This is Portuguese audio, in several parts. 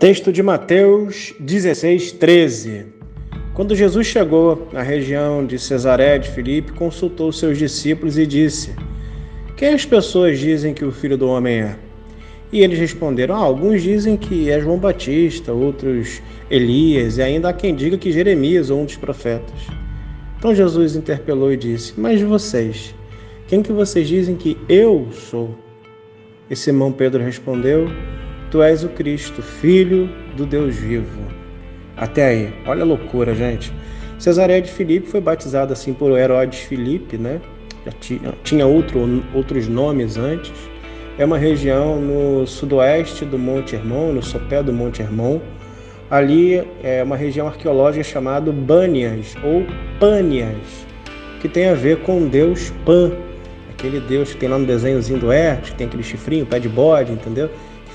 Texto de Mateus 16, 13. Quando Jesus chegou na região de Cesaré de Filipe, consultou seus discípulos e disse: Quem as pessoas dizem que o filho do homem é? E eles responderam: ah, Alguns dizem que é João Batista, outros Elias, e ainda há quem diga que Jeremias ou um dos profetas. Então Jesus interpelou e disse: Mas vocês, quem que vocês dizem que eu sou? E Simão Pedro respondeu: Tu és o Cristo, filho do Deus vivo. Até aí, olha a loucura, gente. Cesareia de Filipe foi batizado assim por Herodes Filipe, né? Já tinha, tinha outro, outros nomes antes. É uma região no sudoeste do Monte Hermon, no sopé do Monte Hermon. Ali é uma região arqueológica chamada Bânias ou Pânias, que tem a ver com Deus Pan, aquele Deus que tem lá no desenhozinho do Hermes, que tem aquele chifrinho, pé de bode, entendeu?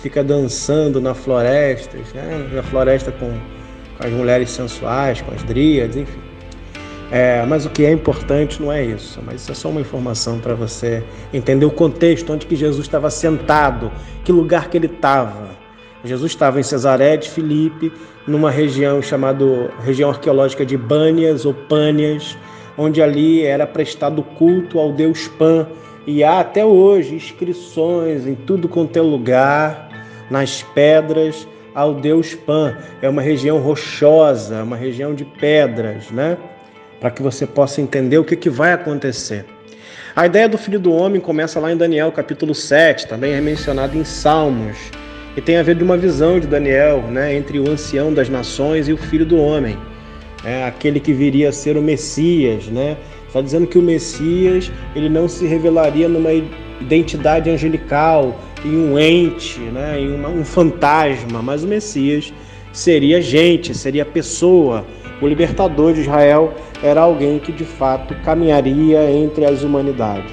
Fica dançando na floresta, né? na floresta com, com as mulheres sensuais, com as dríades, enfim. É, mas o que é importante não é isso, mas isso é só uma informação para você entender o contexto onde que Jesus estava sentado, que lugar que ele estava. Jesus estava em Cesaré de Filipe, numa região chamada região arqueológica de Bânias ou Pânias, onde ali era prestado culto ao deus Pan, e há até hoje inscrições em tudo quanto é lugar, nas pedras, ao deus Pan. É uma região rochosa, uma região de pedras, né? Para que você possa entender o que, que vai acontecer. A ideia do Filho do Homem começa lá em Daniel, capítulo 7, também é mencionado em Salmos, e tem a ver de uma visão de Daniel, né, entre o ancião das nações e o Filho do Homem é, aquele que viria a ser o Messias, né? Está dizendo que o Messias ele não se revelaria numa identidade angelical, em um ente, né? em uma, um fantasma, mas o Messias seria gente, seria pessoa. O libertador de Israel era alguém que de fato caminharia entre as humanidades.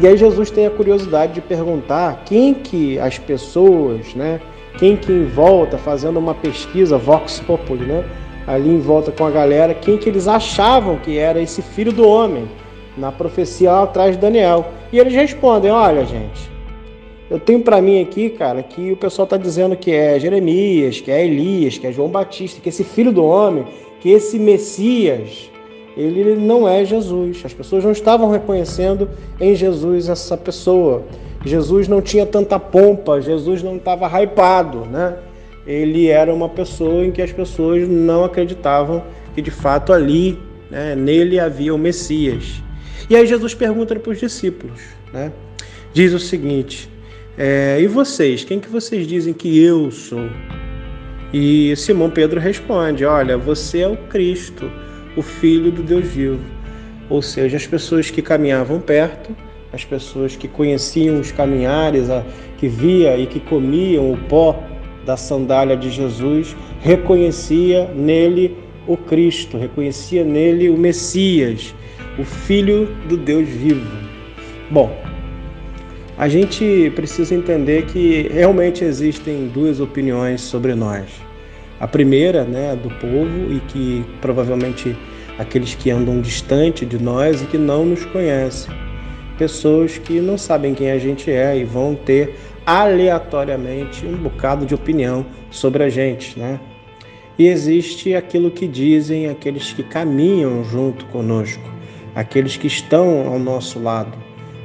E aí Jesus tem a curiosidade de perguntar quem que as pessoas, né? Quem que em volta fazendo uma pesquisa vox populi, né? ali em volta com a galera quem que eles achavam que era esse filho do homem na profecia lá atrás de Daniel. E eles respondem: Olha, gente, eu tenho para mim aqui, cara, que o pessoal está dizendo que é Jeremias, que é Elias, que é João Batista, que esse filho do homem, que esse Messias, ele não é Jesus. As pessoas não estavam reconhecendo em Jesus essa pessoa. Jesus não tinha tanta pompa, Jesus não estava hypado, né? ele era uma pessoa em que as pessoas não acreditavam que de fato ali, né, nele havia o Messias. E aí Jesus pergunta para os discípulos, né? Diz o seguinte: é, e vocês, quem que vocês dizem que eu sou? E Simão Pedro responde: Olha, você é o Cristo, o Filho do Deus vivo. Ou seja, as pessoas que caminhavam perto, as pessoas que conheciam os caminhares, que via e que comiam o pó da sandália de Jesus reconhecia nele o Cristo, reconhecia nele o Messias, o Filho do Deus vivo. Bom, a gente precisa entender que realmente existem duas opiniões sobre nós. A primeira, né, do povo e que provavelmente aqueles que andam distante de nós e que não nos conhecem. Pessoas que não sabem quem a gente é e vão ter aleatoriamente um bocado de opinião sobre a gente, né? E existe aquilo que dizem aqueles que caminham junto conosco, aqueles que estão ao nosso lado,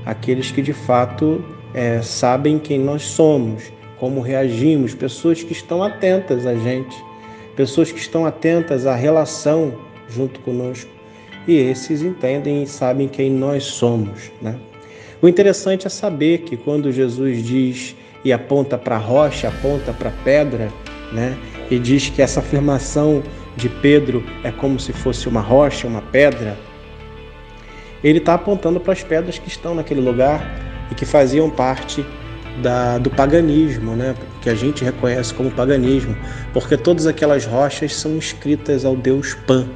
aqueles que de fato é, sabem quem nós somos, como reagimos, pessoas que estão atentas a gente, pessoas que estão atentas à relação junto conosco. E esses entendem e sabem quem nós somos, né? O interessante é saber que quando Jesus diz e aponta para a rocha, aponta para a pedra, né? E diz que essa afirmação de Pedro é como se fosse uma rocha, uma pedra. Ele está apontando para as pedras que estão naquele lugar e que faziam parte da, do paganismo, né? que a gente reconhece como paganismo, porque todas aquelas rochas são escritas ao Deus Pan.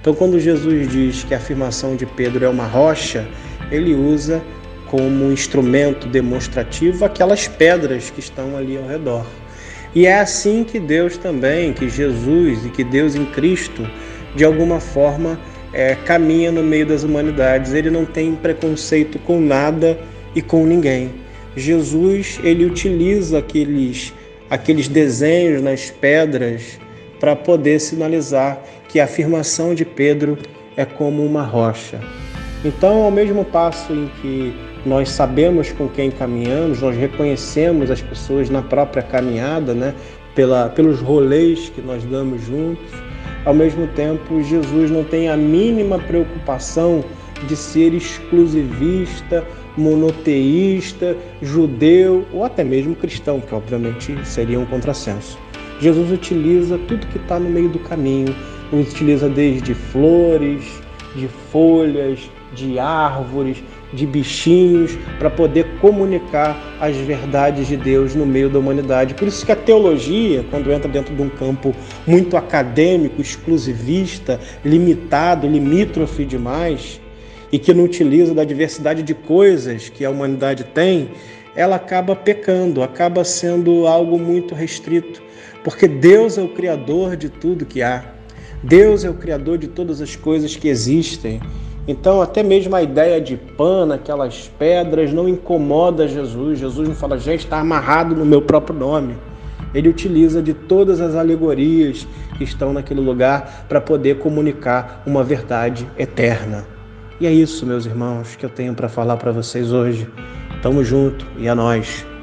Então, quando Jesus diz que a afirmação de Pedro é uma rocha, ele usa como instrumento demonstrativo aquelas pedras que estão ali ao redor. E é assim que Deus também, que Jesus e que Deus em Cristo, de alguma forma, é, caminha no meio das humanidades. Ele não tem preconceito com nada e com ninguém. Jesus ele utiliza aqueles aqueles desenhos nas pedras para poder sinalizar que a afirmação de Pedro é como uma rocha. Então, ao mesmo passo em que nós sabemos com quem caminhamos, nós reconhecemos as pessoas na própria caminhada, né? Pela, pelos rolês que nós damos juntos, ao mesmo tempo, Jesus não tem a mínima preocupação de ser exclusivista, monoteísta, judeu ou até mesmo cristão, que obviamente seria um contrassenso. Jesus utiliza tudo que está no meio do caminho, utiliza desde flores, de folhas, de árvores, de bichinhos, para poder comunicar as verdades de Deus no meio da humanidade. Por isso que a teologia, quando entra dentro de um campo muito acadêmico, exclusivista, limitado, limítrofe demais, e que não utiliza da diversidade de coisas que a humanidade tem, ela acaba pecando, acaba sendo algo muito restrito, porque Deus é o criador de tudo que há. Deus é o criador de todas as coisas que existem. Então, até mesmo a ideia de pano, aquelas pedras, não incomoda Jesus. Jesus não fala, gente, está amarrado no meu próprio nome. Ele utiliza de todas as alegorias que estão naquele lugar para poder comunicar uma verdade eterna. E é isso, meus irmãos, que eu tenho para falar para vocês hoje. Tamo junto e a é nós.